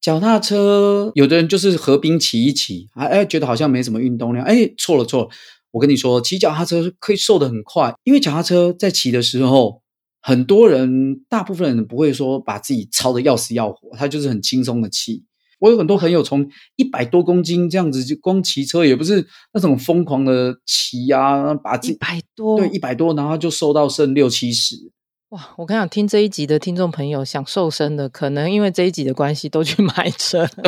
脚踏车，有的人就是合并骑一骑，哎哎，觉得好像没什么运动量。哎，错了错了，我跟你说，骑脚踏车可以瘦得很快，因为脚踏车在骑的时候，很多人，大部分人不会说把自己操得要死要活，他就是很轻松的骑。我有很多朋友从一百多公斤这样子就光骑车，也不是那种疯狂的骑啊，把自己一百多，对，一百多，然后就瘦到剩六七十。哇！我跟你讲，听这一集的听众朋友想瘦身的，可能因为这一集的关系，都去买车。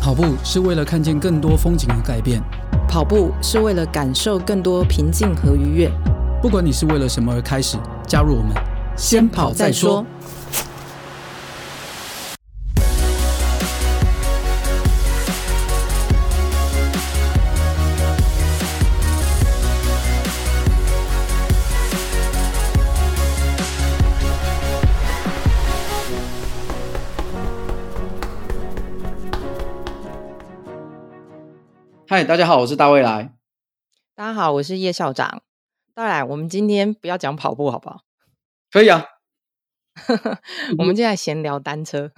跑步是为了看见更多风景和改变。跑步是为了感受更多平静和愉悦。不管你是为了什么而开始，加入我们，先跑再说。嗨，大家好，我是大未来。大家好，我是叶校长。当然，我们今天不要讲跑步，好不好？可以啊。我们今天来闲聊单车。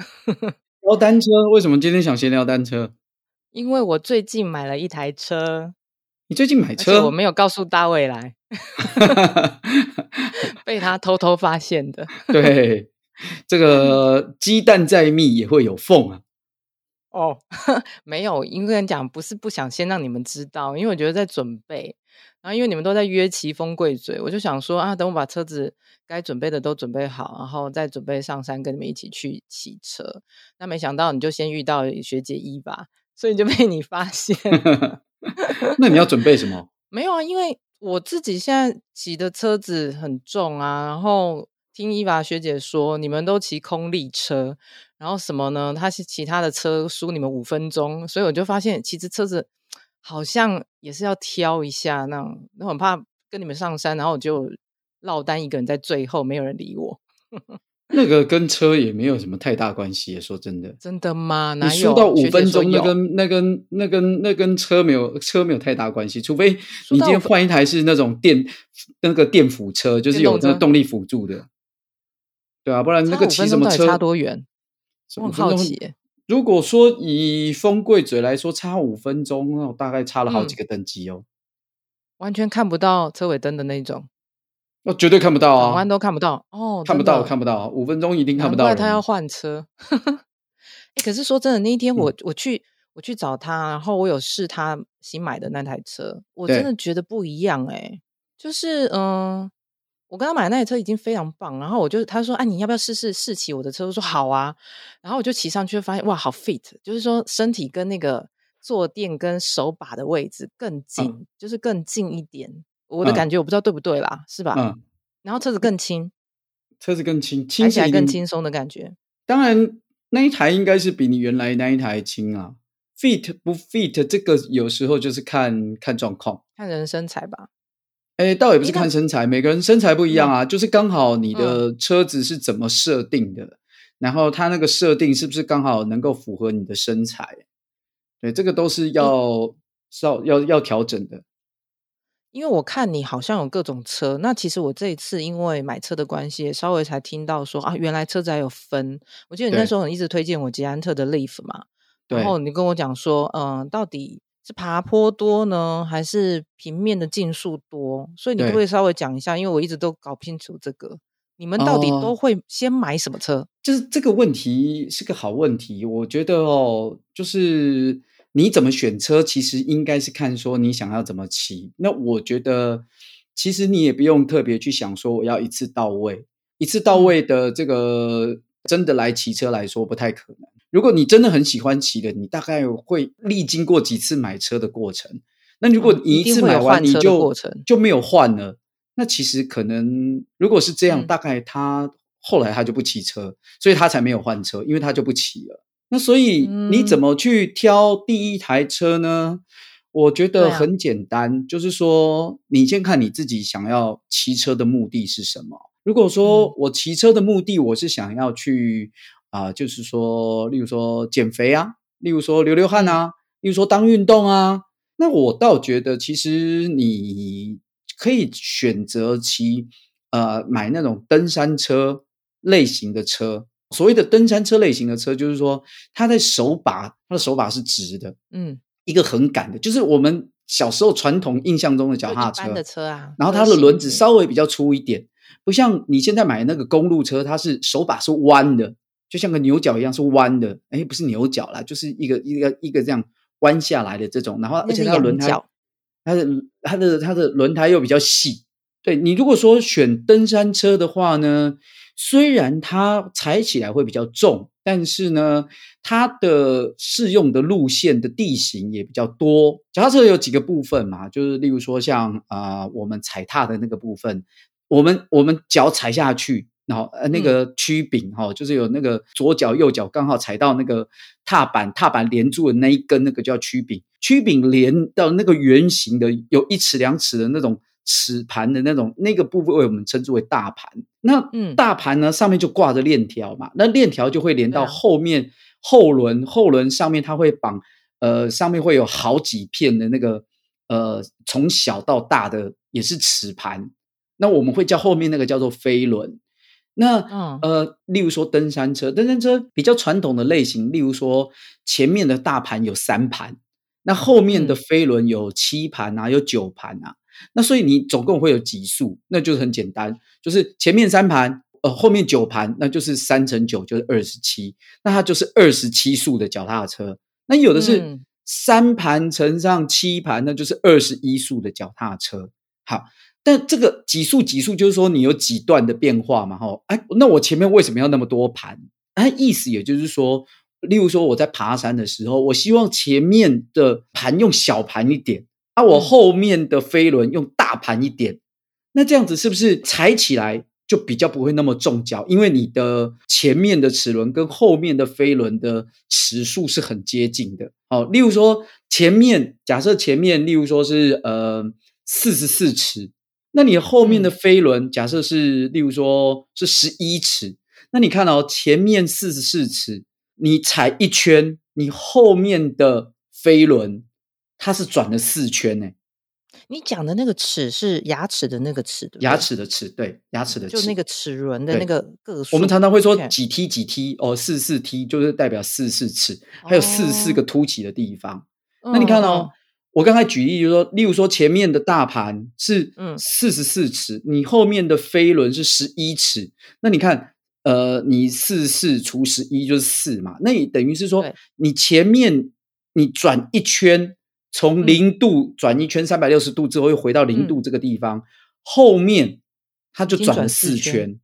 聊单车？为什么今天想闲聊单车？因为我最近买了一台车。你最近买车？我没有告诉大未来，被他偷偷发现的。对，这个鸡蛋再密也会有缝啊。哦，没有，应该讲不是不想先让你们知道，因为我觉得在准备，然后因为你们都在约奇峰贵嘴，我就想说啊，等我把车子该准备的都准备好，然后再准备上山跟你们一起去骑车。那没想到你就先遇到学姐一吧，所以就被你发现。那你要准备什么？没有啊，因为我自己现在骑的车子很重啊，然后听伊娃学姐说，你们都骑空力车。然后什么呢？他是其他的车输你们五分钟，所以我就发现其实车子好像也是要挑一下那种，那很怕跟你们上山，然后我就落单一个人在最后，没有人理我。那个跟车也没有什么太大关系，说真的。真的吗？哪有？你输到五分钟，那跟那跟那跟那跟车没有车没有太大关系，除非你今天换一台是那种电那个电辅车，就是有那个动力辅助的，对啊，不然那个骑什么车差多远？我很好奇，如果说以风柜嘴来说，差五分钟，那我大概差了好几个等级哦，完全看不到车尾灯的那种，那绝对看不到啊，转弯都看不到哦，看不到，看不到，五分钟一定看不到。难怪他要换车，哎，可是说真的，那一天我我去我去找他，然后我有试他新买的那台车，我真的觉得不一样，哎，就是嗯。我跟他买的那台车已经非常棒，然后我就他说：“哎、啊，你要不要试试试骑我的车？”我说：“好啊。”然后我就骑上去，发现哇，好 fit，就是说身体跟那个坐垫跟手把的位置更近，嗯、就是更近一点。我的感觉我不知道对不对啦，嗯、是吧？嗯。然后车子更轻，车子更轻，开起来更轻松的感觉。当然，那一台应该是比你原来那一台轻啊。fit 不 fit，这个有时候就是看看状况，看人身材吧。哎，倒也不是看身材，每个人身材不一样啊，就是刚好你的车子是怎么设定的，然后它那个设定是不是刚好能够符合你的身材？对，这个都是要要要要调整的。因为我看你好像有各种车，那其实我这一次因为买车的关系，稍微才听到说啊，原来车子还有分。我记得你那时候你一直推荐我捷安特的 Leaf 嘛，然后你跟我讲说，嗯，到底。是爬坡多呢，还是平面的竞速多？所以你可不可以稍微讲一下？因为我一直都搞不清楚这个，你们到底都会先买什么车？呃，就是这个问题是个好问题。我觉得哦，就是你怎么选车，其实应该是看说你想要怎么骑。那我觉得，其实你也不用特别去想说我要一次到位，一次到位的这个真的来骑车来说不太可能。如果你真的很喜欢骑的，你大概会历经过几次买车的过程。那如果你一次买完你就就没有换了，那其实可能如果是这样，大概他后来他就不骑车，所以他才没有换车，因为他就不骑了。那所以你怎么去挑第一台车呢？我觉得很简单，就是说你先看你自己想要骑车的目的是什么。如果说我骑车的目的我是想要去。啊、呃，就是说，例如说减肥啊，例如说流流汗啊，例如说当运动啊，那我倒觉得其实你可以选择骑呃买那种登山车类型的车。所谓的登山车类型的车，就是说它的手把，它的手把是直的，嗯，一个横杆的，就是我们小时候传统印象中的脚踏车的车啊。然后它的轮子稍微比较粗一点，不像你现在买的那个公路车，它是手把是弯的，就像个牛角一样是弯的。哎，不是牛角啦，就是一个一个一个这样弯下来的这种。然后而且它的轮胎，它的它的它的轮胎又比较细。对，你如果说选登山车的话呢，虽然它踩起来会比较重，但是呢，它的适用的路线的地形也比较多。脚踏车有几个部分嘛，就是例如说像啊、呃，我们踩踏的那个部分，我们我们脚踩下去，然后呃那个曲柄哈、就是有那个左脚右脚刚好踩到那个踏板，踏板连住的那一根，那个叫曲柄，曲柄连到那个圆形的有一尺两尺的那种。齿盘的那种那个部分，我们称之为大盘。那大盘呢，上面就挂着链条嘛，那链条就会连到后面后轮，后轮上面它会绑，呃，上面会有好几片的那个，呃，从小到大的也是齿盘。那我们会叫后面那个叫做飞轮。那呃，例如说登山车，登山车比较传统的类型，例如说前面的大盘有三盘，那后面的飞轮有七盘啊，有九盘啊。那所以你总共会有几速？那就是很简单，就是前面三盘，呃，后面九盘，那就是三乘九就是二十七，那它就是二十七速的脚踏车。那有的是三盘乘上七盘，那就是二十一速的脚踏车。好，但这个几速几速，就是说你有几段的变化嘛？哈，哎，那我前面为什么要那么多盘？哎，意思也就是说，例如说我在爬山的时候，我希望前面的盘用小盘一点。啊、我后面的飞轮用大盘一点，那这样子是不是踩起来就比较不会那么重脚？因为你的前面的齿轮跟后面的飞轮的齿数是很接近的。好，例如说前面假设前面，例如说是呃四十四齿，那你后面的飞轮假设是例如说是十一尺，那你看哦，前面四十四尺，你踩一圈，你后面的飞轮。它是转了四圈呢。你讲的那个齿是牙齿的那个齿，对对，牙齿的齿，对，牙齿的齿，就那个齿轮的那个个数。我们常常会说几 T 几 T 哦，四四 T 就是代表四四齿，还有四四个凸起的地方。哦、那你看哦，嗯、我刚才举例就是说，例如说前面的大盘是四十四尺，嗯、你后面的飞轮是十一尺，那你看，呃，你四四除十一就是四嘛，那你等于是说，你前面你转一圈。从零度转一圈三百六十度之后，又回到零度这个地方，嗯、后面它就转了四圈，圈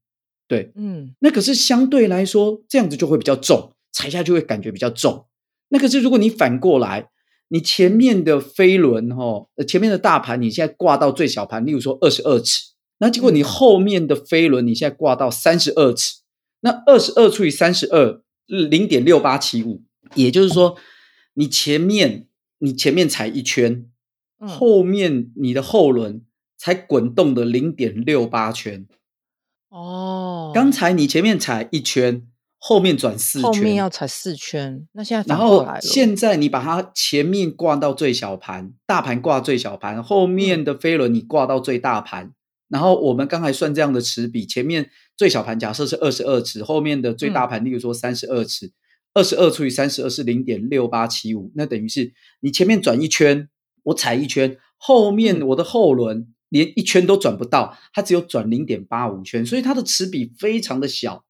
对，嗯，那可是相对来说，这样子就会比较重，踩下去会感觉比较重。那可是如果你反过来，你前面的飞轮哈，前面的大盘你现在挂到最小盘，例如说二十二尺，那结果你后面的飞轮你现在挂到三十二尺，那二十二除以三十二零点六八七五，也就是说你前面。你前面踩一圈，嗯、后面你的后轮才滚动的零点六八圈。哦，刚才你前面踩一圈，后面转四圈，后面要踩四圈。那现在然后现在你把它前面挂到最小盘，大盘挂最小盘，后面的飞轮你挂到最大盘。嗯、然后我们刚才算这样的齿比，前面最小盘假设是二十二齿，后面的最大盘，例如说三十二齿。嗯二十二除以三十二是零点六八七五，那等于是你前面转一圈，我踩一圈，后面我的后轮连一圈都转不到，它只有转零点八五圈，所以它的齿比非常的小，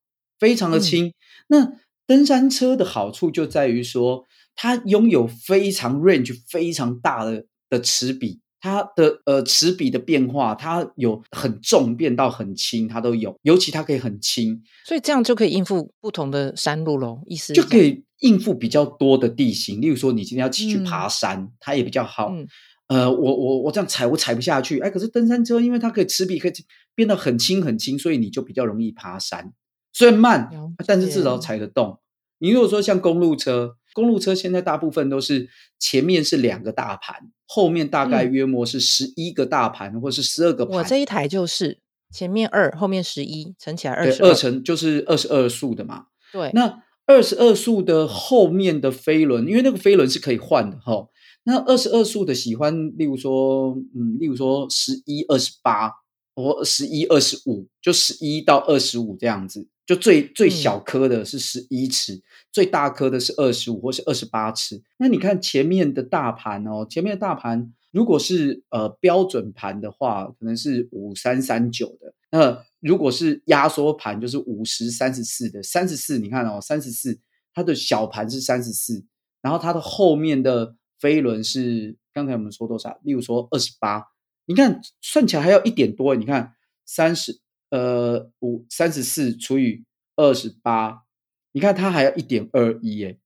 非常的轻。嗯、那登山车的好处就在于说，它拥有非常 range 非常大的的齿比。它的呃齿比的变化，它有很重变到很轻，它都有，尤其它可以很轻，所以这样就可以应付不同的山路喽。意思就可以应付比较多的地形，例如说你今天要继续爬山，嗯、它也比较好。嗯、呃，我我我这样踩我踩不下去，哎，可是登山车因为它可以齿比可以变得很轻很轻，所以你就比较容易爬山。虽然慢，但是至少踩得动。你如果说像公路车，公路车现在大部分都是前面是两个大盘。后面大概约莫是十一个大盘，嗯、或是十二个盘。我这一台就是前面二，后面十一，乘起来二十二乘就是二十二速的嘛。对，那二十二速的后面的飞轮，因为那个飞轮是可以换的哈。那二十二速的喜欢，例如说，嗯，例如说十一、二十八，或十一、二十五，就十一到二十五这样子。就最最小颗的是十一尺，嗯、最大颗的是二十五或是二十八尺。那你看前面的大盘哦，前面的大盘如果是呃标准盘的话，可能是五三三九的。那如果是压缩盘，就是五十三十四的。三十四，你看哦，三十四，它的小盘是三十四，然后它的后面的飞轮是刚才我们说多少？例如说二十八，你看算起来还要一点多。你看三十。呃，五三十四除以二十八，你看它还要一点二一耶。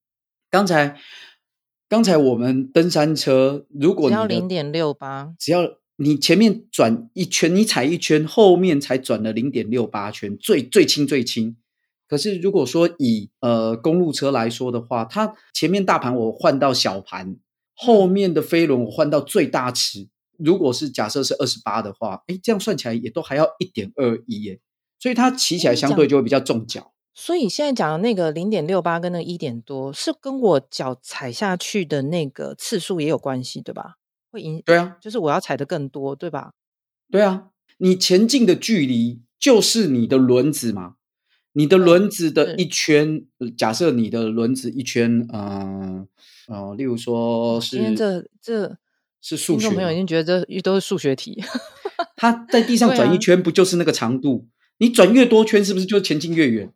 刚才刚才我们登山车，如果你要零点六八，只要你前面转一圈，你踩一圈，后面才转了零点六八圈，最最轻最轻。可是如果说以呃公路车来说的话，它前面大盘我换到小盘，后面的飞轮我换到最大尺。如果是假设是二十八的话，哎，这样算起来也都还要一点二一耶，所以它骑起来相对就会比较重脚。所以现在讲的那个零点六八跟那个一点多，是跟我脚踩下去的那个次数也有关系，对吧？会影对啊，就是我要踩的更多，对吧？对啊，你前进的距离就是你的轮子嘛，你的轮子的一圈，假设你的轮子一圈，嗯、呃呃，例如说是今天这这。是数学，听众朋友已经觉得这都是数学题。他在地上转一圈，不就是那个长度？啊、你转越多圈，是不是就前进越远？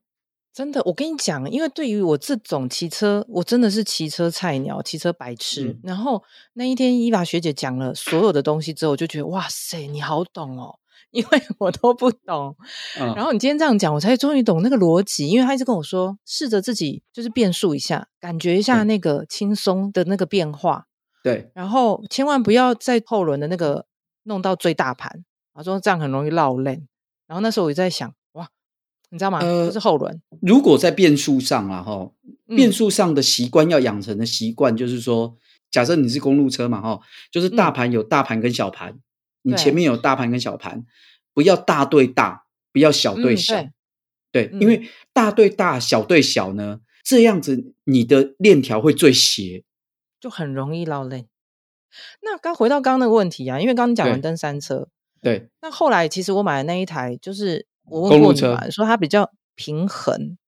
真的，我跟你讲，因为对于我这种骑车，我真的是骑车菜鸟、骑车白痴。嗯、然后那一天伊娃学姐讲了所有的东西之后，我就觉得哇塞，你好懂哦，因为我都不懂。嗯、然后你今天这样讲，我才终于懂那个逻辑。因为他一直跟我说，试着自己就是变数一下，感觉一下那个轻松的那个变化。对，然后千万不要在后轮的那个弄到最大盘，啊说这样很容易绕链。然后那时候我就在想，哇，你知道吗？呃，这是后轮。如果在变速上啊，哈，变速上的习惯要养成的习惯，就是说，假设你是公路车嘛，哈，就是大盘有大盘跟小盘，你前面有大盘跟小盘，不要大对大，不要小对小，对，因为大对大，小对小呢，这样子你的链条会最斜。就很容易落泪。那刚回到刚刚那个问题啊，因为刚刚讲完登山车，对，对，那后来其实我买的那一台，就是我问过你嘛，说它比较平衡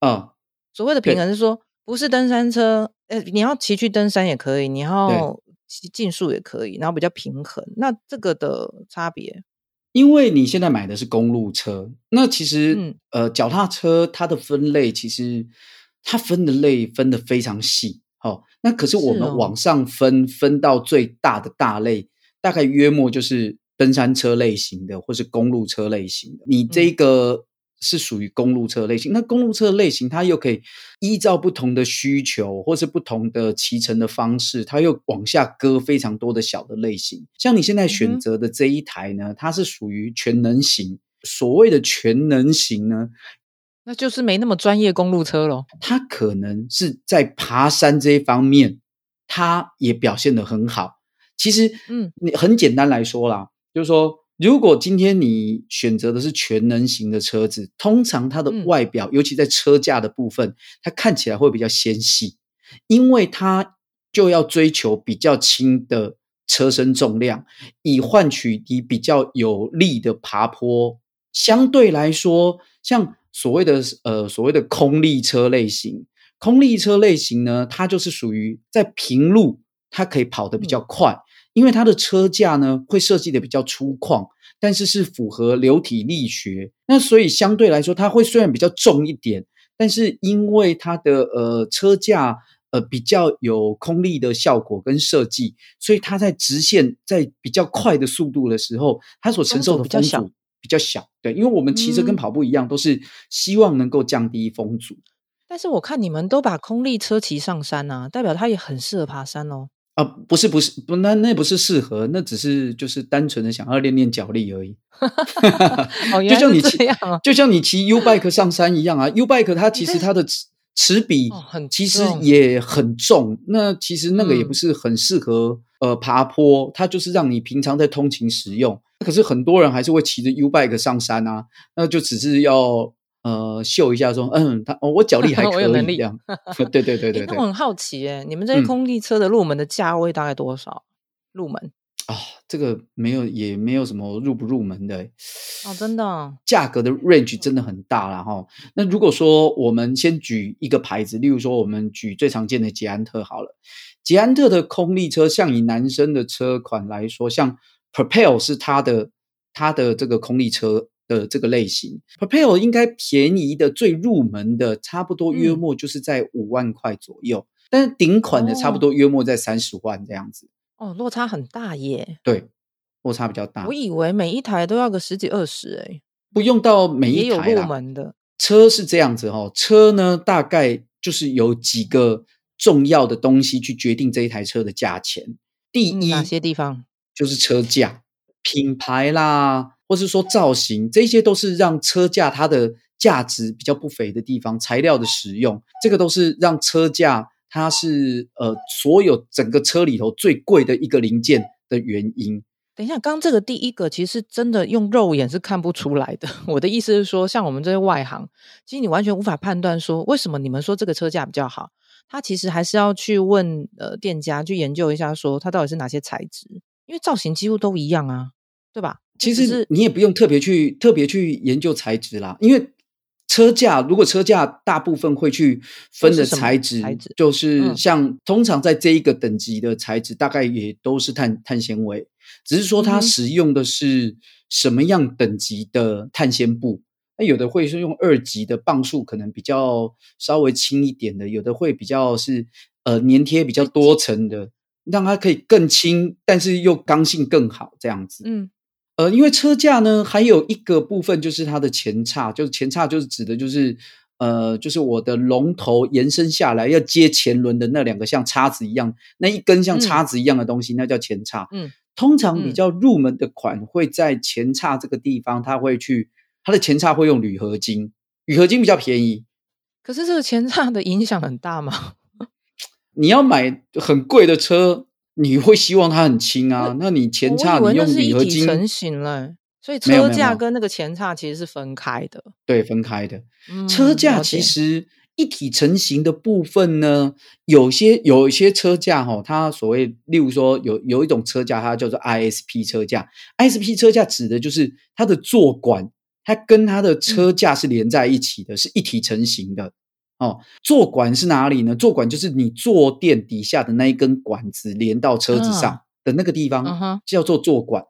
啊。嗯、所谓的平衡是说，不是登山车，呃，你要骑去登山也可以，你要骑竞速也可以，然后比较平衡。那这个的差别，因为你现在买的是公路车，那其实、嗯、呃，脚踏车它的分类其实它分的类分的非常细。好，那可是我们往上分，哦、分到最大的大类，大概约莫就是登山车类型的，或是公路车类型的。你这个是属于公路车类型，嗯、那公路车类型它又可以依照不同的需求，或是不同的骑乘的方式，它又往下割非常多的小的类型。像你现在选择的这一台呢，嗯、它是属于全能型。所谓的全能型呢，那就是没那么专业公路车咯。他可能是在爬山这一方面，他也表现得很好。其实，嗯，你很简单来说啦，就是说，如果今天你选择的是全能型的车子，通常它的外表，嗯、尤其在车架的部分，它看起来会比较纤细，因为它就要追求比较轻的车身重量，以换取你比较有力的爬坡。相对来说，像所谓的呃，所谓的空力车类型，空力车类型呢，它就是属于在平路，它可以跑得比较快，嗯、因为它的车架呢会设计的比较粗犷，但是是符合流体力学。那所以相对来说，它会虽然比较重一点，但是因为它的呃车架呃比较有空力的效果跟设计，所以它在直线在比较快的速度的时候，它所承受的风阻。比较小，对，因为我们骑车跟跑步一样，嗯、都是希望能够降低风阻。但是我看你们都把空力车骑上山啊，代表它也很适合爬山哦。啊，不是不是不，那那不是适合，那只是就是单纯的想要练练脚力而已。哦、就像你骑，就像你骑 U bike 上山一样啊，U bike 它其实它的齿比其实也很重，哦、那其实那个也不是很适合、嗯、呃爬坡，它就是让你平常在通勤使用。可是很多人还是会骑着 U bike 上山啊，那就只是要呃秀一下说，嗯，他哦，我脚力还 可以，这样。对对对对对。那我很好奇，哎，你们这些空地车的入门的价位大概多少？嗯、入门啊、哦，这个没有，也没有什么入不入门的哦，真的，价格的 range 真的很大了哈。那如果说我们先举一个牌子，例如说我们举最常见的捷安特好了，捷安特的空力车，像以男生的车款来说，像 Propel 是它的它的这个空力车。的这个类型，Propel 应该便宜的最入门的，差不多约莫就是在五万块左右，嗯、但是顶款的差不多约莫在三十万这样子。哦，落差很大耶。对，落差比较大。我以为每一台都要个十几二十诶，不用到每一台也有入门的。车是这样子哈、哦，车呢大概就是有几个重要的东西去决定这一台车的价钱。第一，嗯、哪些地方？就是车价、品牌啦。或是说造型，这些都是让车价它的价值比较不菲的地方。材料的使用，这个都是让车价它是呃所有整个车里头最贵的一个零件的原因。等一下，刚刚这个第一个其实真的用肉眼是看不出来的。我的意思是说，像我们这些外行，其实你完全无法判断说为什么你们说这个车价比较好。他其实还是要去问呃店家去研究一下，说它到底是哪些材质，因为造型几乎都一样啊，对吧？其实你也不用特别去特别去研究材质啦，因为车架如果车架大部分会去分的材质，材质就是像、嗯、通常在这一个等级的材质，大概也都是碳碳纤维，只是说它使用的是什么样等级的碳纤布。那有的会是用二级的磅数，可能比较稍微轻一点的；有的会比较是呃粘贴比较多层的，让它可以更轻，但是又刚性更好这样子。嗯。呃，因为车架呢，还有一个部分就是它的前叉，就是前叉就是指的就是，呃，就是我的龙头延伸下来要接前轮的那两个像叉子一样，那一根像叉子一样的东西，嗯、那叫前叉。嗯，通常比较入门的款会在前叉这个地方，它会去它的前叉会用铝合金，铝合金比较便宜。可是这个前叉的影响很大吗？你要买很贵的车。你会希望它很轻啊？那你前叉你用铝合金成型了，所以车架跟那个前叉其实是分开的。对，分开的。嗯、车架其实一体成型的部分呢，有些有一些车架哈，它所谓，例如说有有一种车架，它叫做 ISP 车架。ISP 车架指的就是它的座管，它跟它的车架是连在一起的，嗯、是一体成型的。哦，座管是哪里呢？座管就是你坐垫底下的那一根管子连到车子上的那个地方，啊、叫做座管。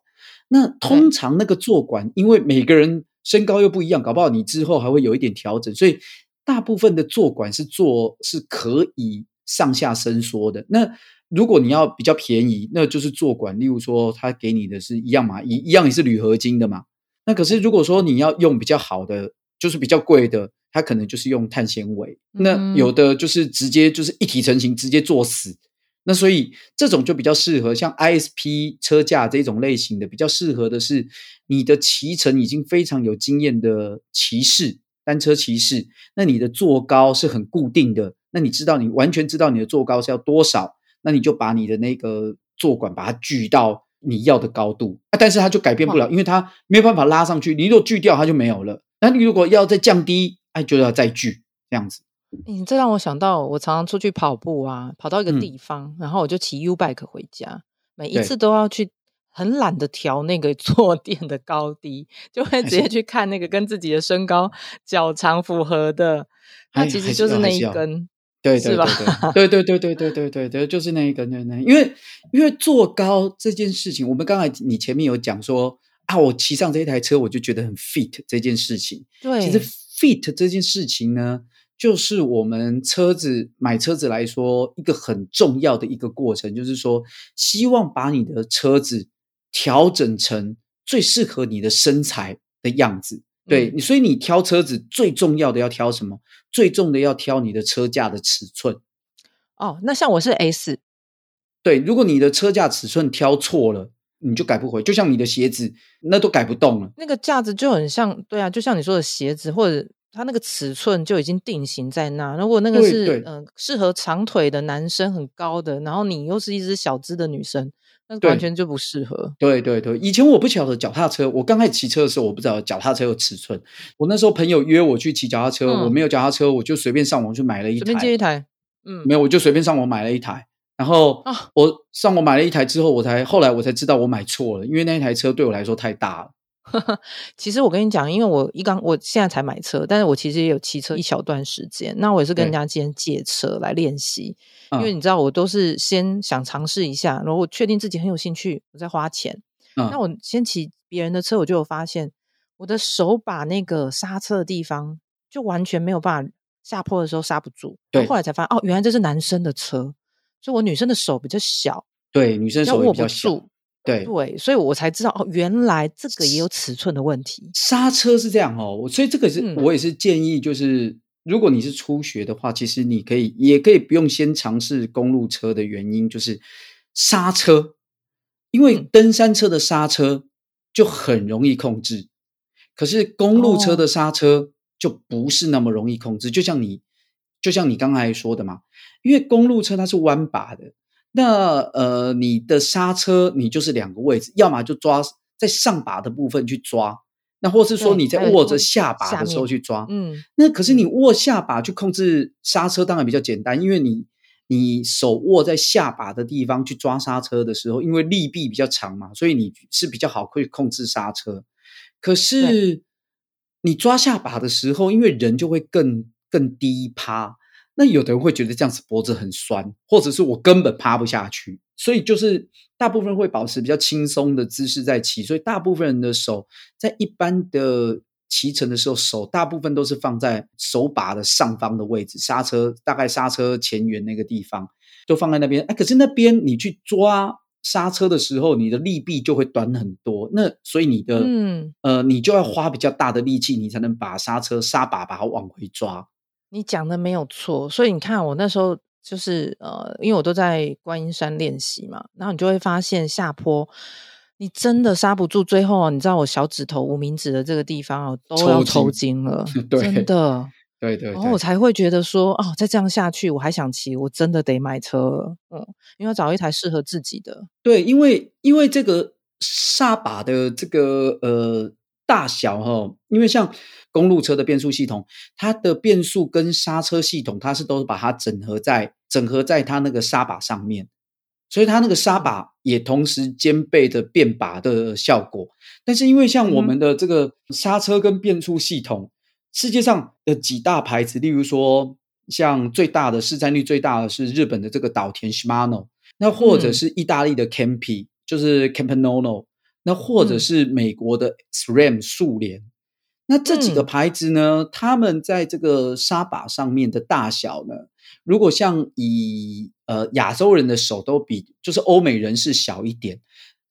那通常那个座管，因为每个人身高又不一样，搞不好你之后还会有一点调整，所以大部分的座管是做是可以上下伸缩的。那如果你要比较便宜，那就是坐管，例如说他给你的是一样嘛，一一样也是铝合金的嘛。那可是如果说你要用比较好的，就是比较贵的。它可能就是用碳纤维，那有的就是直接就是一体成型，直接做死。那所以这种就比较适合像 ISP 车架这种类型的，比较适合的是你的骑乘已经非常有经验的骑士，单车骑士。那你的坐高是很固定的，那你知道你完全知道你的坐高是要多少，那你就把你的那个坐管把它锯到你要的高度啊，但是它就改变不了，因为它没有办法拉上去。你如果锯掉，它就没有了。那你如果要再降低，就要再锯这样子。你这让我想到，我常常出去跑步啊，跑到一个地方，嗯、然后我就骑 U bike 回家，每一次都要去很懒得调那个 坐垫的高低，就会直接去看那个跟自己的身高脚长符合的。它其实就是那一根，对对对对对对对对对对对，就是那一个，那那因为因为坐高这件事情，我们刚才你前面有讲说啊，我骑上这一台车，我就觉得很 fit 这件事情，对，其实。fit 这件事情呢，就是我们车子买车子来说一个很重要的一个过程，就是说希望把你的车子调整成最适合你的身材的样子。对，你、所以你挑车子最重要的要挑什么？最重的要挑你的车架的尺寸。哦，那像我是 S，对，如果你的车架尺寸挑错了。你就改不回，就像你的鞋子，那都改不动了。那个架子就很像，对啊，就像你说的鞋子，或者它那个尺寸就已经定型在那。如果那个是嗯、呃、适合长腿的男生，很高的，然后你又是一只小只的女生，那完全就不适合。对对对，以前我不晓得脚踏车，我刚开始骑车的时候，我不知道脚踏车有尺寸。我那时候朋友约我去骑脚踏车，嗯、我没有脚踏车，我就随便上网去买了一台。随便借一台，嗯，没有，我就随便上网买了一台。然后我上网买了一台之后，我才后来我才知道我买错了，因为那一台车对我来说太大了。其实我跟你讲，因为我一刚我现在才买车，但是我其实也有骑车一小段时间。那我也是跟人家先借车来练习，因为你知道我都是先想尝试一下，然后我确定自己很有兴趣，我再花钱。嗯、那我先骑别人的车，我就有发现我的手把那个刹车的地方就完全没有办法下坡的时候刹不住。对，后来才发现哦，原来这是男生的车，所以我女生的手比较小，对，女生手也比较小。对对，所以我才知道哦，原来这个也有尺寸的问题。刹车是这样哦，所以这个是、嗯、我也是建议，就是如果你是初学的话，其实你可以也可以不用先尝试公路车的原因，就是刹车，因为登山车的刹车就很容易控制，嗯、可是公路车的刹车就不是那么容易控制。哦、就像你就像你刚才说的嘛，因为公路车它是弯把的。那呃，你的刹车你就是两个位置，要么就抓在上把的部分去抓，那或是说你在握着下把的时候去抓。嗯，那可是你握下把去控制刹车当然比较简单，因为你你手握在下把的地方去抓刹车的时候，因为力臂比较长嘛，所以你是比较好可以控制刹车。可是你抓下把的时候，因为人就会更更低趴。那有的人会觉得这样子脖子很酸，或者是我根本趴不下去，所以就是大部分会保持比较轻松的姿势在骑，所以大部分人的手在一般的骑乘的时候，手大部分都是放在手把的上方的位置，刹车大概刹车前缘那个地方就放在那边。哎，可是那边你去抓刹车的时候，你的力臂就会短很多，那所以你的嗯呃，你就要花比较大的力气，你才能把刹车刹把把它往回抓。你讲的没有错，所以你看我那时候就是呃，因为我都在观音山练习嘛，然后你就会发现下坡，你真的刹不住，最后啊，你知道我小指头无名指的这个地方啊，都要抽筋了，对真的，对，对对，然后我才会觉得说，哦，再这样下去，我还想骑，我真的得买车了，嗯，因为要找一台适合自己的。对，因为因为这个刹把的这个呃。大小哈，因为像公路车的变速系统，它的变速跟刹车系统，它是都是把它整合在整合在它那个刹把上面，所以它那个刹把也同时兼备着变把的效果。但是因为像我们的这个刹车跟变速系统，世界上的几大牌子，例如说像最大的市占率最大的是日本的这个岛田 Shimano，那或者是意大利的 Kempe，就是 Campagnolo。那或者是美国的 SRAM 速连，嗯、那这几个牌子呢，嗯、他们在这个沙把上面的大小呢，如果像以呃亚洲人的手都比就是欧美人是小一点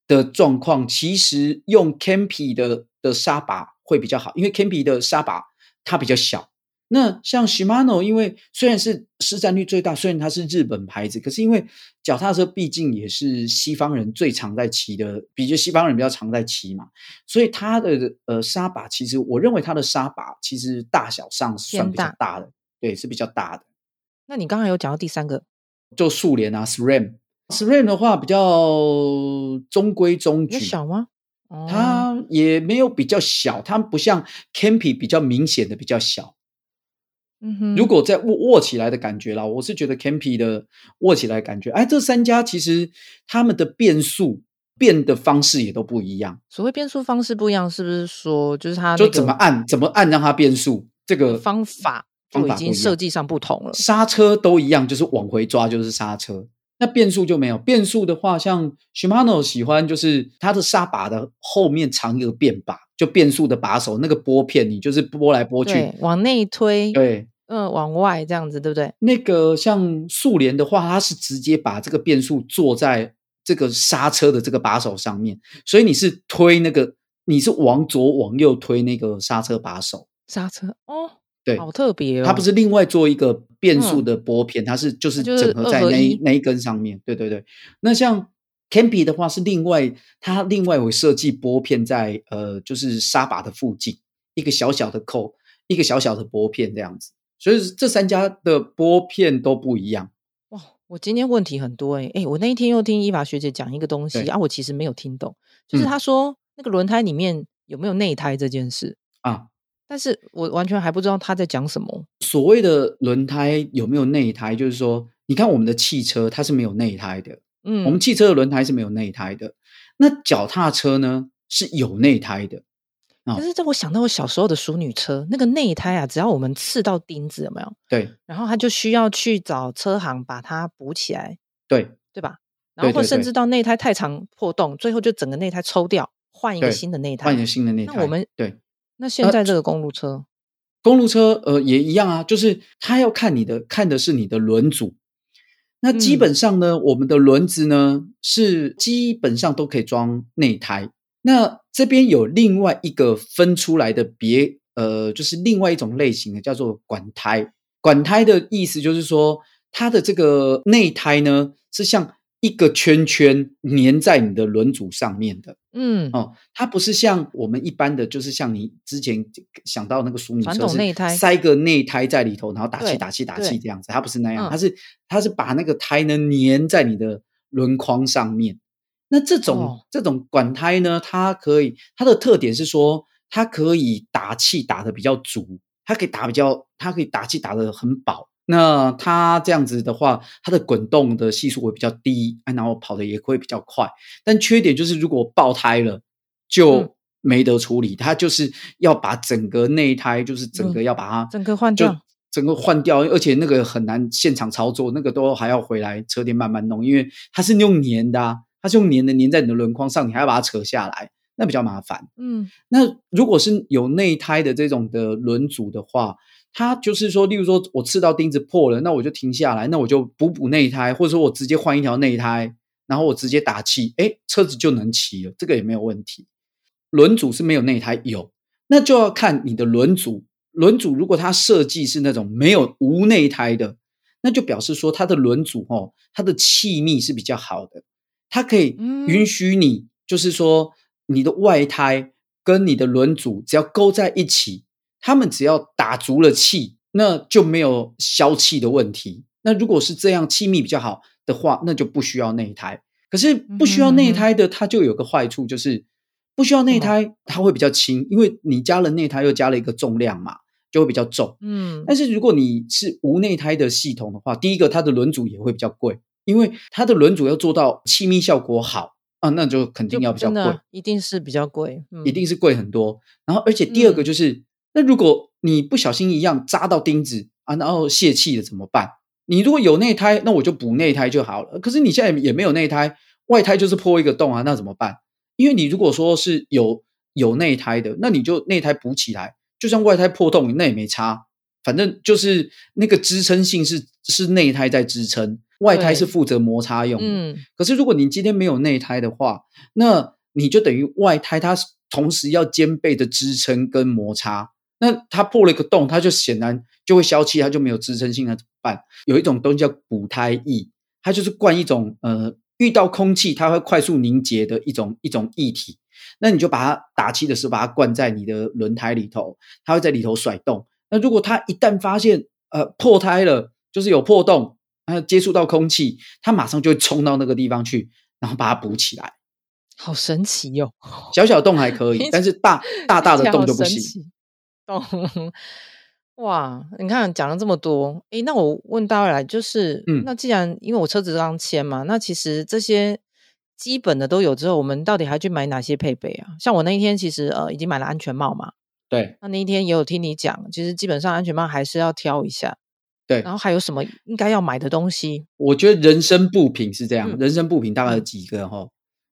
的状况，其实用 Campy 的的刹把会比较好，因为 Campy 的沙把它比较小。那像 Shimano，因为虽然是市占率最大，虽然它是日本牌子，可是因为脚踏车毕竟也是西方人最常在骑的，比较西方人比较常在骑嘛，所以它的呃刹把，其实我认为它的刹把其实大小上算比较大的，大对，是比较大的。那你刚才有讲到第三个，就速联啊，SRAM，SRAM 的话比较中规中矩，小吗？它也没有比较小，它不像 Campy 比较明显的比较小。嗯哼，如果在握握起来的感觉啦，我是觉得 Campy 的握起来感觉，哎，这三家其实他们的变速变的方式也都不一样。所谓变速方式不一样，是不是说就是它就怎么按怎么按让它变速？这个方法就已经设计上不同了。刹车都一样，就是往回抓就是刹车。那变速就没有变速的话，像 Shimano 喜欢就是它的刹把的后面藏一个变把，就变速的把手那个拨片，你就是拨来拨去，往内推，对，嗯，往外这样子，对不对？那个像速联的话，它是直接把这个变速做在这个刹车的这个把手上面，所以你是推那个，你是往左往右推那个刹车把手，刹车哦。对，好特别哦！它不是另外做一个变速的拨片，嗯、它是就是整合在那一那一根上面。对对对，那像 Campy 的话是另外，它另外会设计拨片在呃，就是刹把的附近，一个小小的扣，一个小小的拨片这样子。所以这三家的拨片都不一样。哇，我今天问题很多哎、欸、诶我那一天又听伊娃学姐讲一个东西啊，我其实没有听懂，就是她说、嗯、那个轮胎里面有没有内胎这件事啊，但是我完全还不知道他在讲什么。所谓的轮胎有没有内胎，就是说，你看我们的汽车它是没有内胎的，嗯，我们汽车的轮胎是没有内胎的，那脚踏车呢是有内胎的。可是这我想到我小时候的淑女车，那个内胎啊，只要我们刺到钉子，有没有？对。然后他就需要去找车行把它补起来，对对吧？然后或甚至到内胎太长破洞，最后就整个内胎抽掉，换一个新的内胎，换一个新的内胎。那我们对，那现在这个公路车，呃、公路车呃也一样啊，就是它要看你的，看的是你的轮组。那基本上呢，嗯、我们的轮子呢是基本上都可以装内胎。那这边有另外一个分出来的别，呃，就是另外一种类型的，叫做管胎。管胎的意思就是说，它的这个内胎呢，是像一个圈圈粘在你的轮组上面的。嗯，哦，它不是像我们一般的，就是像你之前想到那个淑女车，是内胎塞个内胎在里头，然后打气、打气、打气这样子。它不是那样，嗯、它是它是把那个胎呢粘在你的轮框上面。那这种、哦、这种管胎呢，它可以它的特点是说，它可以打气打得比较足，它可以打比较，它可以打气打得很饱。那它这样子的话，它的滚动的系数会比较低，然后跑的也会比较快。但缺点就是，如果爆胎了，就没得处理。嗯、它就是要把整个内胎，就是整个要把它、嗯、整个换掉，整个换掉，而且那个很难现场操作，那个都还要回来车店慢慢弄，因为它是用粘的、啊。它是用粘的，粘在你的轮框上，你还要把它扯下来，那比较麻烦。嗯，那如果是有内胎的这种的轮组的话，它就是说，例如说我刺到钉子破了，那我就停下来，那我就补补内胎，或者说我直接换一条内胎，然后我直接打气，诶，车子就能骑了，这个也没有问题。轮组是没有内胎，有，那就要看你的轮组。轮组如果它设计是那种没有无内胎的，那就表示说它的轮组哦，它的气密是比较好的。它可以允许你，嗯、就是说，你的外胎跟你的轮组只要勾在一起，他们只要打足了气，那就没有消气的问题。那如果是这样气密比较好的话，那就不需要内胎。可是不需要内胎的，它就有个坏处，就是不需要内胎，它会比较轻，因为你加了内胎又加了一个重量嘛，就会比较重。嗯，但是如果你是无内胎的系统的话，第一个它的轮组也会比较贵。因为它的轮组要做到气密效果好啊，那就肯定要比较贵，一定是比较贵，嗯、一定是贵很多。然后，而且第二个就是，嗯、那如果你不小心一样扎到钉子啊，然后泄气了怎么办？你如果有内胎，那我就补内胎就好了。可是你现在也没有内胎，外胎就是破一个洞啊，那怎么办？因为你如果说是有有内胎的，那你就内胎补起来，就算外胎破洞，那也没差，反正就是那个支撑性是是内胎在支撑。外胎是负责摩擦用的，嗯，可是如果你今天没有内胎的话，那你就等于外胎它同时要兼备的支撑跟摩擦，那它破了一个洞，它就显然就会消气，它就没有支撑性，那怎么办？有一种东西叫补胎液，它就是灌一种呃遇到空气它会快速凝结的一种一种液体，那你就把它打气的时候把它灌在你的轮胎里头，它会在里头甩动。那如果它一旦发现呃破胎了，就是有破洞。它接触到空气，它马上就会冲到那个地方去，然后把它补起来。好神奇哟、哦！小小洞还可以，但是大大大的洞就不行。洞哇！你看讲了这么多，诶，那我问大家，就是，嗯，那既然因为我车子刚签嘛，那其实这些基本的都有之后，我们到底还去买哪些配备啊？像我那一天其实呃已经买了安全帽嘛，对。那那一天也有听你讲，其实基本上安全帽还是要挑一下。对，然后还有什么应该要买的东西？我觉得人身部品是这样，嗯、人身部品大概有几个哈，嗯、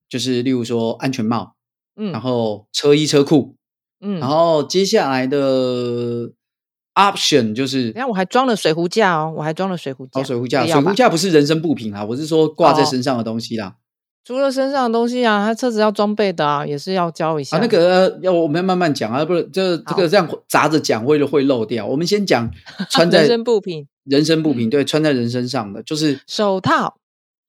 就是例如说安全帽，嗯，然后车衣车裤，嗯，然后接下来的 option 就是，等下我还装了水壶架哦，我还装了水壶架，哦，水壶架，水壶架不是人身部品啊，我是说挂在身上的东西啦。哦除了身上的东西啊，他车子要装备的啊，也是要教一下。啊，那个要我们要慢慢讲啊，不是这这个这样砸着讲会会漏掉。我们先讲穿在 人身部品，人身部品对，穿在人身上的就是手套，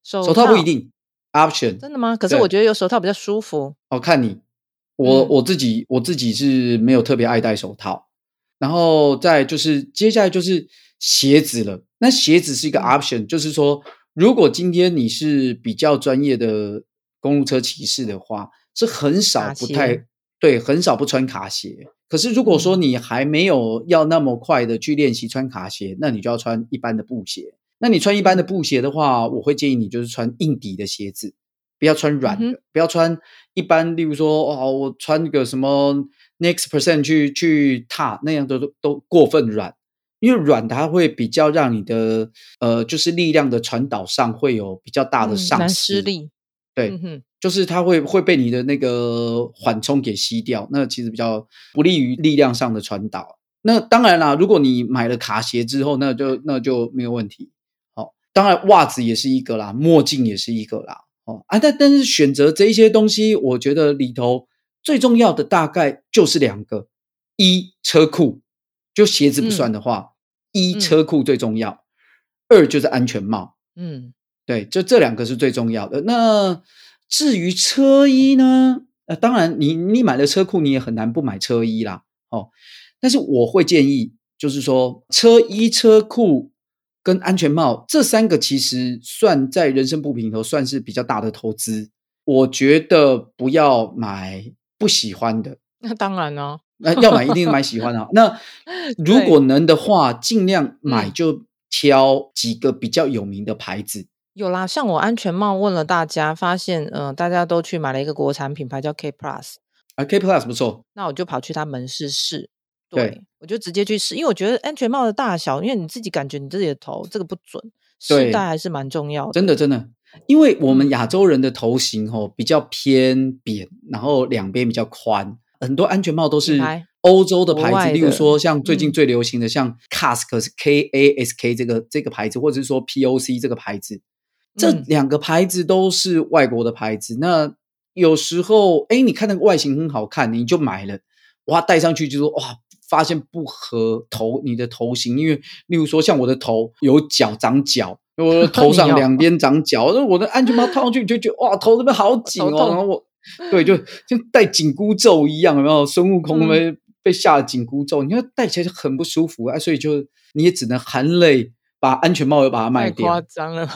手手套不一定 option。真的吗？可是我觉得有手套比较舒服。哦，看你，我我自己我自己是没有特别爱戴手套。然后再就是接下来就是鞋子了。那鞋子是一个 option，就是说。如果今天你是比较专业的公路车骑士的话，是很少不太对，很少不穿卡鞋。可是如果说你还没有要那么快的去练习穿卡鞋，那你就要穿一般的布鞋。那你穿一般的布鞋的话，我会建议你就是穿硬底的鞋子，不要穿软的，嗯、不要穿一般，例如说哦，我穿个什么 Next Percent 去去踏，那样的都都过分软。因为软它会比较让你的呃，就是力量的传导上会有比较大的丧失力，对，嗯、就是它会会被你的那个缓冲给吸掉，那其实比较不利于力量上的传导。那当然啦，如果你买了卡鞋之后，那就那就没有问题。好，当然袜子也是一个啦，墨镜也是一个啦。哦啊，但但是选择这一些东西，我觉得里头最重要的大概就是两个：一车库。就鞋子不算的话，嗯、一车库最重要，嗯、二就是安全帽。嗯，对，就这两个是最重要的。那至于车衣呢？呃，当然你你买了车库，你也很难不买车衣啦。哦，但是我会建议，就是说车衣、车库跟安全帽这三个，其实算在人生不平里头算是比较大的投资。我觉得不要买不喜欢的。那当然呢。那要买一定买喜欢的。那 如果能的话，尽量买就挑几个比较有名的牌子。有啦，像我安全帽问了大家，发现嗯、呃，大家都去买了一个国产品牌叫 K Plus 啊，K Plus 不错。那我就跑去他门市试，对，我就直接去试，因为我觉得安全帽的大小，因为你自己感觉你自己的头这个不准，试戴还是蛮重要的。真的真的，因为我们亚洲人的头型哦比较偏扁，然后两边比较宽。很多安全帽都是欧洲的牌子，例如说像最近最流行的，像 Kask 是 K A S K 这个这个牌子，或者是说 P O C 这个牌子，这两个牌子都是外国的牌子。那有时候，哎，你看那个外形很好看，你就买了，哇，戴上去就说哇，发现不合头你的头型，因为例如说像我的头有角长角，我的头上两边长角，那 我的安全帽套上去就觉得哇，头这边好紧哦，然后我。对，就像戴紧箍咒一样，有没有？孙悟空被、嗯、被下了紧箍咒，你看戴起来就很不舒服啊，所以就你也只能含泪把安全帽又把它卖掉。夸张了。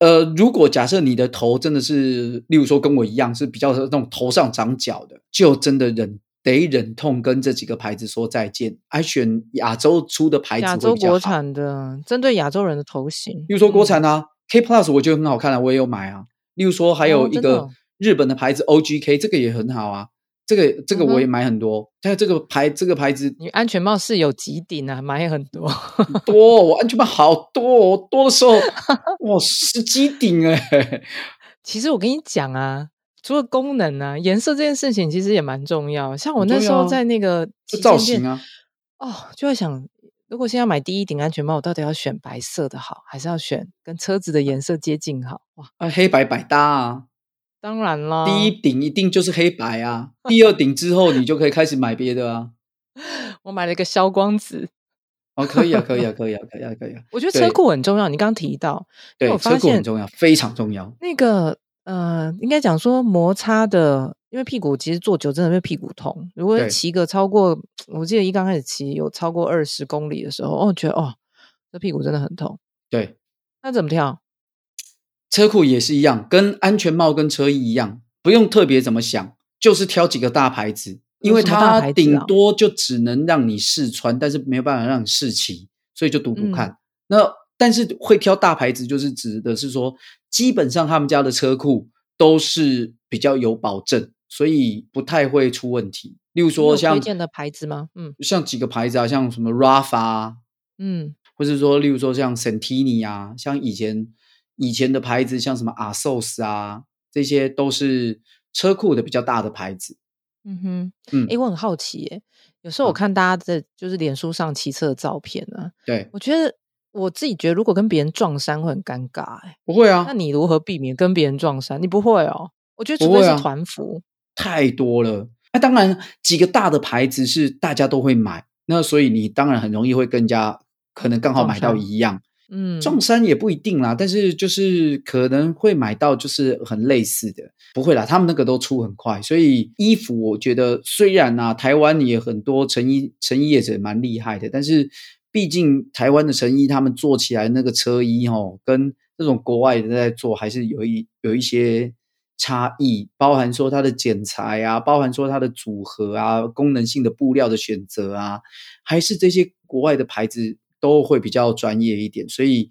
呃，如果假设你的头真的是，例如说跟我一样是比较那种头上长角的，就真的忍得忍痛跟这几个牌子说再见，还选亚洲出的牌子。亚洲国产的，针对亚洲人的头型。例如说国产啊、嗯、K Plus 我觉得很好看啊，我也有买啊。例如说还有一个。哦日本的牌子 OGK 这个也很好啊，这个这个我也买很多。还有、嗯、哼这个牌这个牌子，你安全帽是有几顶啊？买很多，多我安全帽好多，多的时候哇十几顶哎、欸。其实我跟你讲啊，除了功能啊，颜色这件事情其实也蛮重要。像我那时候在那个造型啊，哦，就会想，如果现在买第一顶安全帽，我到底要选白色的好，还是要选跟车子的颜色接近好？哇，啊，黑白百搭啊。当然了，第一顶一定就是黑白啊，第二顶之后你就可以开始买别的啊。我买了一个消光紫，哦，可以啊，可以啊，可以啊，可以啊，可以啊。我觉得车库很重要，你刚刚提到，对，车库很重要，非常重要。那个呃，应该讲说摩擦的，因为屁股其实坐久真的会屁股痛。如果骑个超过，我记得一刚开始骑有超过二十公里的时候，哦，觉得哦，这屁股真的很痛。对，那怎么跳？车库也是一样，跟安全帽跟车衣一样，不用特别怎么想，就是挑几个大牌子，因为它顶多就只能让你试穿，但是没有办法让你试骑，所以就赌赌看。嗯、那但是会挑大牌子，就是指的是说，基本上他们家的车库都是比较有保证，所以不太会出问题。例如说像推荐的牌子吗？嗯，像几个牌子啊，像什么 Rapha，嗯，或者说例如说像 Santini 啊，像以前。以前的牌子像什么 ASOS 啊，这些都是车库的比较大的牌子。嗯哼，嗯，哎，我很好奇，耶，有时候我看大家在就是脸书上骑车的照片啊，对，我觉得我自己觉得如果跟别人撞衫会很尴尬，哎，不会啊，那你如何避免跟别人撞衫？你不会哦，我觉得除非是团服，太多了。那、啊、当然几个大的牌子是大家都会买，那所以你当然很容易会跟人家可能刚好买到一样。嗯，撞衫也不一定啦，但是就是可能会买到就是很类似的，不会啦，他们那个都出很快，所以衣服我觉得虽然啊，台湾也很多成衣成衣业者蛮厉害的，但是毕竟台湾的成衣他们做起来那个车衣哦，跟这种国外的在做，还是有一有一些差异，包含说它的剪裁啊，包含说它的组合啊，功能性的布料的选择啊，还是这些国外的牌子都会比较专业一点，所以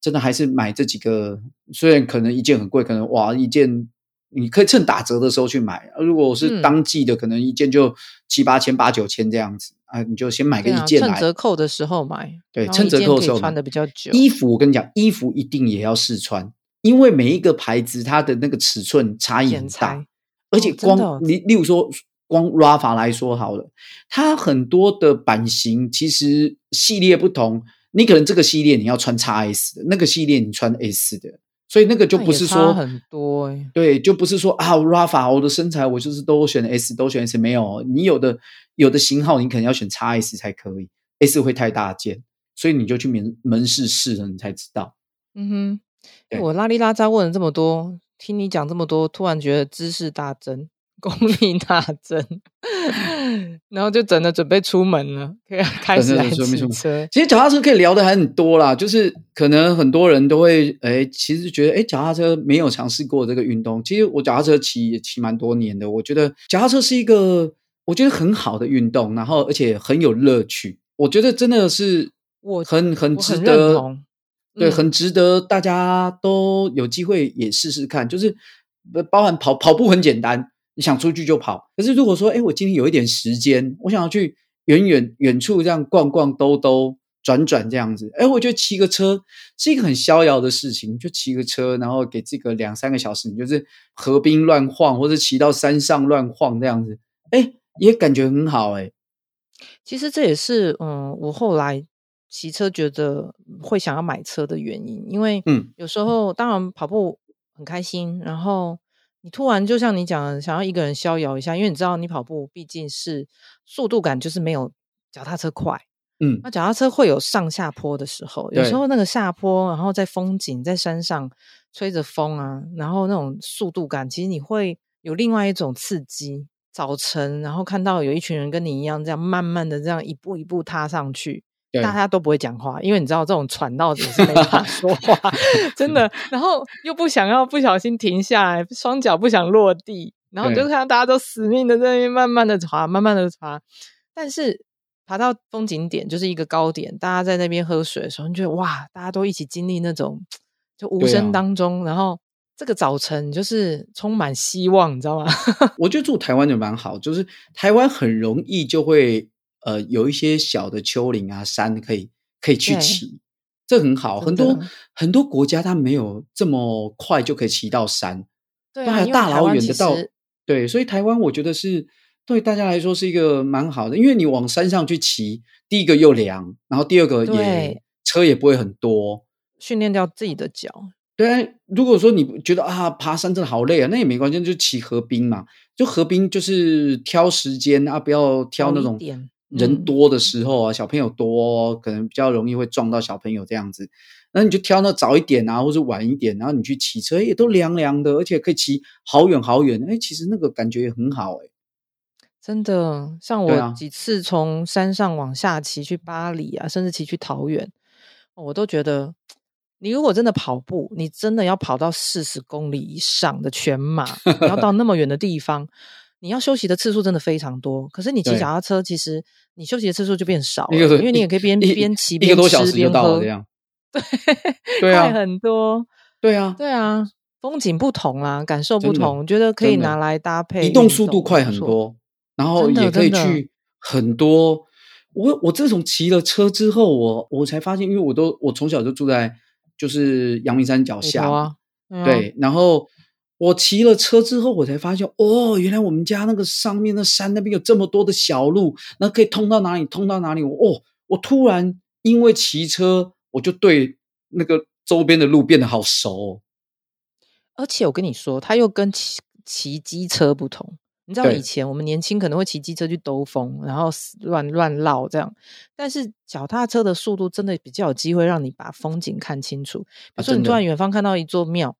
真的还是买这几个，虽然可能一件很贵，可能哇一件。你可以趁打折的时候去买，如果是当季的，嗯、可能一件就七八千、八九千这样子啊，你就先买个一件来。趁折扣的时候买，对，趁折扣的时候穿的比较久。衣服我跟你讲，衣服一定也要试穿，因为每一个牌子它的那个尺寸差异很大，而且光、哦、你例如说光 Rafa 来说好了，它很多的版型其实系列不同，你可能这个系列你要穿 XS 的，那个系列你穿 S 的。所以那个就不是说很多哎，对，就不是说啊，Rafa 我的身材我就是都选 S，都选 S，没有，你有的有的型号你可能要选 XS 才可以，S 会太大件，所以你就去门门市试了，你才知道。嗯哼，我拉里拉扎问了这么多，听你讲这么多，突然觉得知识大增。功力大增，然后就真的准备出门了，可以 开始来骑车。其实脚踏车可以聊的还很多啦，就是可能很多人都会哎，其实觉得哎，脚踏车没有尝试过这个运动。其实我脚踏车骑也骑蛮多年的，我觉得脚踏车是一个我觉得很好的运动，然后而且很有乐趣。我觉得真的是我很很值得，嗯、对，很值得大家都有机会也试试看。就是包含跑跑步很简单。你想出去就跑，可是如果说，哎，我今天有一点时间，我想要去远远远处这样逛逛、兜兜、转转这样子，哎，我觉得骑个车是一个很逍遥的事情，就骑个车，然后给这个两三个小时，你就是河滨乱晃，或者骑到山上乱晃这样子，哎，也感觉很好，哎。其实这也是，嗯，我后来骑车觉得会想要买车的原因，因为，嗯，有时候当然跑步很开心，然后。你突然就像你讲的，想要一个人逍遥一下，因为你知道你跑步毕竟是速度感，就是没有脚踏车快。嗯，那脚踏车会有上下坡的时候，有时候那个下坡，然后在风景在山上吹着风啊，然后那种速度感，其实你会有另外一种刺激。早晨，然后看到有一群人跟你一样，这样慢慢的这样一步一步踏上去。大家都不会讲话，因为你知道这种喘到底是没办法说话，真的。然后又不想要不小心停下来，双脚不想落地，然后就看到大家都死命的在那边慢慢的爬，慢慢的爬。但是爬到风景点，就是一个高点，大家在那边喝水的时候，你觉得哇，大家都一起经历那种 就无声当中，啊、然后这个早晨就是充满希望，你知道吗？我觉得住台湾就蛮好，就是台湾很容易就会。呃，有一些小的丘陵啊、山可以可以去骑，对这很好。很多很多国家它没有这么快就可以骑到山，对、啊，还有大老远的到。对，所以台湾我觉得是对大家来说是一个蛮好的，因为你往山上去骑，第一个又凉，然后第二个也对车也不会很多，训练掉自己的脚。对啊，如果说你觉得啊爬山真的好累啊，那也没关系，就骑河滨嘛，就河滨就是挑时间啊，不要挑那种。人多的时候啊，小朋友多，可能比较容易会撞到小朋友这样子。那你就挑那早一点啊，或者晚一点，然后你去骑车，也都凉凉的，而且可以骑好远好远。哎，其实那个感觉也很好，哎，真的。像我几次从山上往下骑去巴黎啊，甚至骑去桃园，我都觉得，你如果真的跑步，你真的要跑到四十公里以上的全马，你要到那么远的地方。你要休息的次数真的非常多，可是你骑脚踏车，其实你休息的次数就变少了，因为你也可以边边骑边吃边喝，这样。对，对啊，快很多。对啊，对啊，风景不同啊，感受不同，我觉得可以拿来搭配。移动速度快很多，然后也可以去很多。我我自从骑了车之后，我我才发现，因为我都我从小就住在就是阳明山脚下，对，然后。我骑了车之后，我才发现，哦，原来我们家那个上面的山那边有这么多的小路，那可以通到哪里？通到哪里？哦，我突然因为骑车，我就对那个周边的路变得好熟哦。而且我跟你说，它又跟骑骑机车不同。你知道以前我们年轻可能会骑机车去兜风，然后乱乱绕这样，但是脚踏车的速度真的比较有机会让你把风景看清楚。比如说，你突然远方看到一座庙。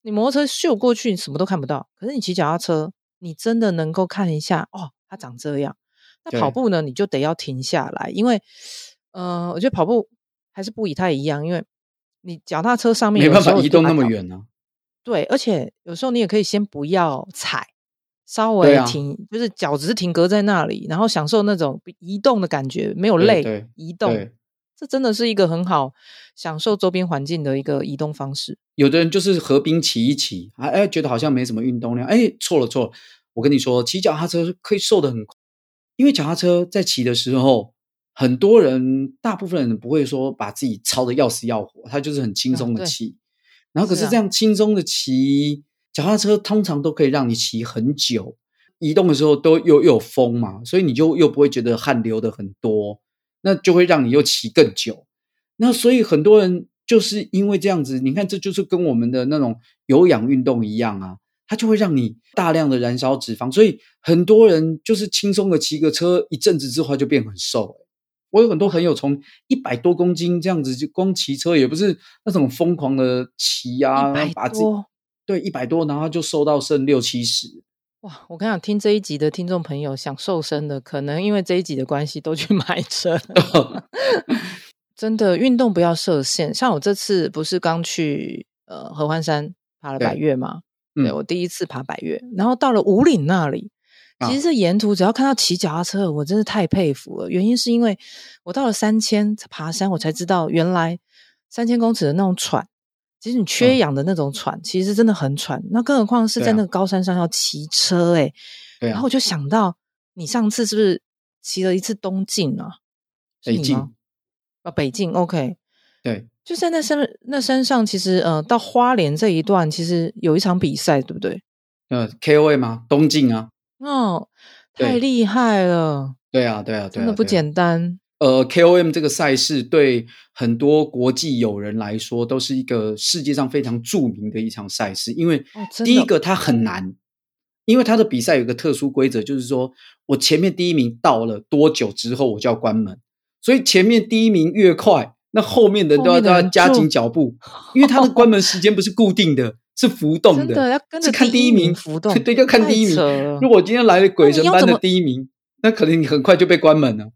你摩托车秀过去，你什么都看不到。可是你骑脚踏车，你真的能够看一下哦，它长这样。那跑步呢，你就得要停下来，因为，呃，我觉得跑步还是不以太一样，因为你脚踏车上面没办法移动那么远呢、啊。对，而且有时候你也可以先不要踩，稍微停，啊、就是脚只是停格在那里，然后享受那种移动的感觉，没有累，对对移动，这真的是一个很好享受周边环境的一个移动方式。有的人就是合并骑一骑，哎哎，觉得好像没什么运动量，哎，错了错了，我跟你说，骑脚踏车可以瘦得很快，因为脚踏车在骑的时候，很多人，大部分人不会说把自己操得要死要活，他就是很轻松的骑。啊然后可是这样轻松的骑脚踏车，通常都可以让你骑很久，移动的时候都又，又有风嘛，所以你就又不会觉得汗流的很多，那就会让你又骑更久。那所以很多人就是因为这样子，你看这就是跟我们的那种有氧运动一样啊，它就会让你大量的燃烧脂肪，所以很多人就是轻松的骑个车一阵子之后就变很瘦。我有很多朋友从一百多公斤这样子就光骑车，也不是那种疯狂的骑啊，把自己对一百多，然后就瘦到剩六七十。哇！我跟你讲，听这一集的听众朋友想瘦身的，可能因为这一集的关系，都去 买车。真的，运动不要设限。像我这次不是刚去呃合欢山爬了百岳吗？嗯、我第一次爬百岳，然后到了五岭那里。其实这沿途只要看到骑脚踏车，我真是太佩服了。原因是因为我到了三千爬山，我才知道原来三千公尺的那种喘，其实你缺氧的那种喘，嗯、其实真的很喘。那更何况是在那个高山上要骑车、欸，诶、啊、然后我就想到，你上次是不是骑了一次东进啊？北进啊，北进。OK，对，就在那山那山上，其实呃，到花莲这一段，其实有一场比赛，对不对？呃，KOA 吗？东进啊。哦，太厉害了！对啊，对啊，对啊，真的不简单。呃，KOM 这个赛事对很多国际友人来说，都是一个世界上非常著名的一场赛事。因为第一个它很难，因为它的比赛有个特殊规则，就是说我前面第一名到了多久之后，我就要关门。所以前面第一名越快，那后面的人都要都要加紧脚步，因为它的关门时间不是固定的。是浮动的，的要跟着看第一名浮动，对，要看第一名。如果今天来了鬼神般的第一名，那可能你很快就被关门了。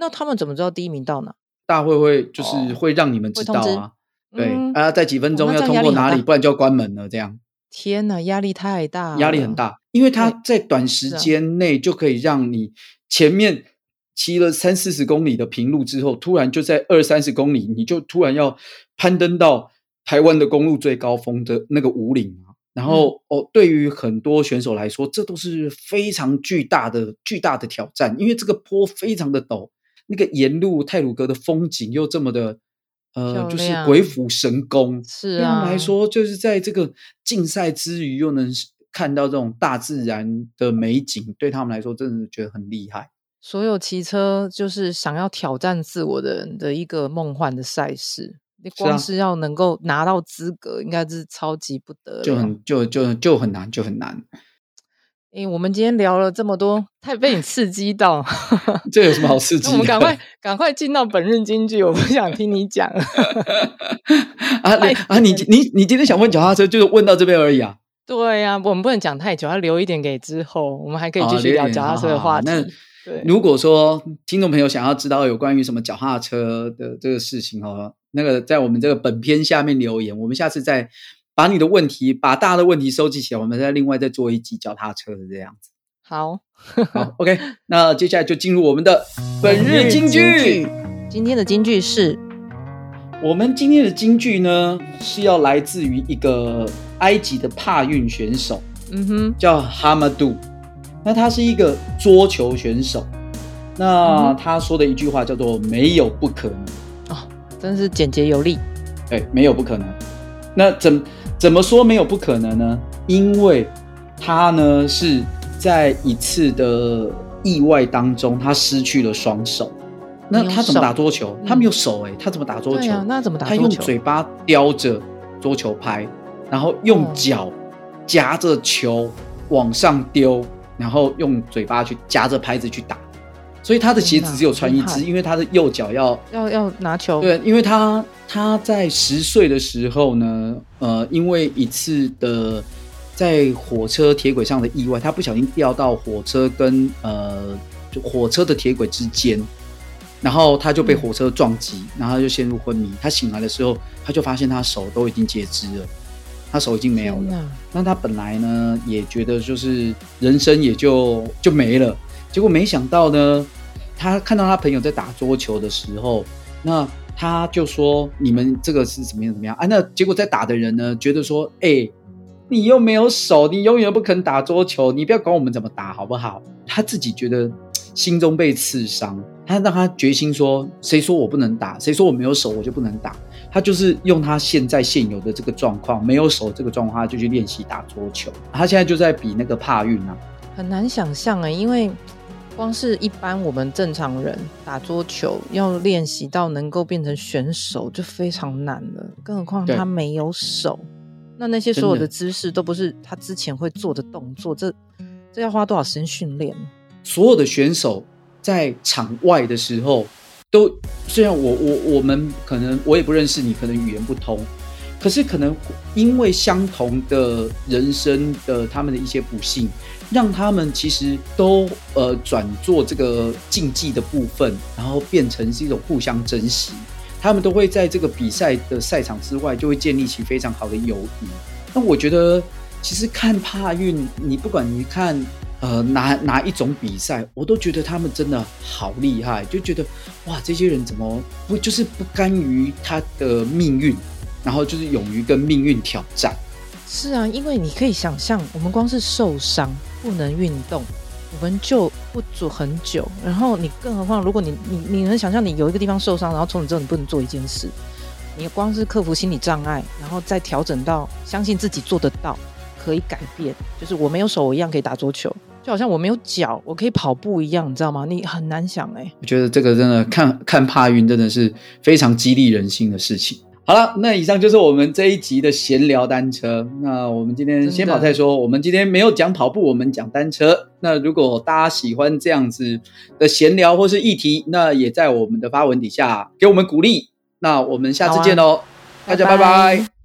那他们怎么知道第一名到哪？大会会就是会让你们知道啊，哦、对、嗯、啊，在几分钟要通过哪里，不然就要关门了。这样，天哪，压力太大，压力很大，因为他在短时间内就可以让你前面骑了三四十公里的平路之后，突然就在二三十公里，你就突然要攀登到。台湾的公路最高峰的那个五岭啊，然后、嗯、哦，对于很多选手来说，这都是非常巨大的巨大的挑战，因为这个坡非常的陡，那个沿路泰鲁阁的风景又这么的呃，就是鬼斧神工，是啊，对他们来说，就是在这个竞赛之余又能看到这种大自然的美景，对他们来说，真的觉得很厉害。所有骑车就是想要挑战自我的人的一个梦幻的赛事。你光是要能够拿到资格，啊、应该是超级不得，就很就就就很难，就很难。诶，我们今天聊了这么多，太被你刺激到。这有什么好刺 激的？我们赶快 赶快进到本日金句，我不想听你讲。啊啊！你你你今天想问脚踏车，就是问到这边而已啊？对呀、啊，我们不能讲太久，要留一点给之后，我们还可以继续聊脚踏车的话题。那，如果说听众朋友想要知道有关于什么脚踏车的这个事情哦。那个在我们这个本片下面留言，我们下次再把你的问题，把大家的问题收集起来，我们再另外再做一集脚踏车的这样子。好，好，OK。那接下来就进入我们的本日金句。今天的金句是，我们今天的金句呢是要来自于一个埃及的帕运选手，嗯哼，叫哈马杜。那他是一个桌球选手，那他说的一句话叫做“没有不可能”。哦真是简洁有力，哎，没有不可能。那怎怎么说没有不可能呢？因为他呢是在一次的意外当中，他失去了双手。那他怎么打桌球？他没有手哎，他怎么打桌球？那怎么打？他用嘴巴叼着桌球拍，然后用脚夹着球往上丢，然后用嘴巴去夹着拍子去打。所以他的鞋子只有穿一只，因为他的右脚要要要拿球。对，因为他他在十岁的时候呢，呃，因为一次的在火车铁轨上的意外，他不小心掉到火车跟呃就火车的铁轨之间，然后他就被火车撞击，然后他就陷入昏迷。他醒来的时候，他就发现他手都已经截肢了，他手已经没有了。那他本来呢也觉得就是人生也就就没了，结果没想到呢，他看到他朋友在打桌球的时候，那他就说：“你们这个是怎么样怎么样啊？”那结果在打的人呢，觉得说：“哎，你又没有手，你永远不肯打桌球，你不要管我们怎么打好不好？”他自己觉得心中被刺伤。他让他决心说：“谁说我不能打？谁说我没有手我就不能打？”他就是用他现在现有的这个状况，没有手这个状况，他就去练习打桌球。他现在就在比那个帕运啊，很难想象哎，因为光是一般我们正常人打桌球要练习到能够变成选手就非常难了，更何况他没有手，那那些所有的姿势都不是他之前会做的动作，这这要花多少时间训练？所有的选手。在场外的时候，都虽然我我我们可能我也不认识你，可能语言不通，可是可能因为相同的人生的他们的一些不幸，让他们其实都呃转做这个竞技的部分，然后变成是一种互相珍惜。他们都会在这个比赛的赛场之外，就会建立起非常好的友谊。那我觉得，其实看帕运，你不管你看。呃，哪哪一种比赛，我都觉得他们真的好厉害，就觉得哇，这些人怎么不就是不甘于他的命运，然后就是勇于跟命运挑战。是啊，因为你可以想象，我们光是受伤不能运动，我们就不足很久。然后你更何况，如果你你你能想象，你有一个地方受伤，然后从此之后你不能做一件事，你光是克服心理障碍，然后再调整到相信自己做得到，可以改变，就是我没有手，我一样可以打桌球。就好像我没有脚，我可以跑步一样，你知道吗？你很难想哎、我觉得这个真的看看帕运真的是非常激励人心的事情。好了，那以上就是我们这一集的闲聊单车。那我们今天先跑再说，我们今天没有讲跑步，我们讲单车。那如果大家喜欢这样子的闲聊或是议题，那也在我们的发文底下给我们鼓励。那我们下次见喽，啊、大家拜拜。拜拜。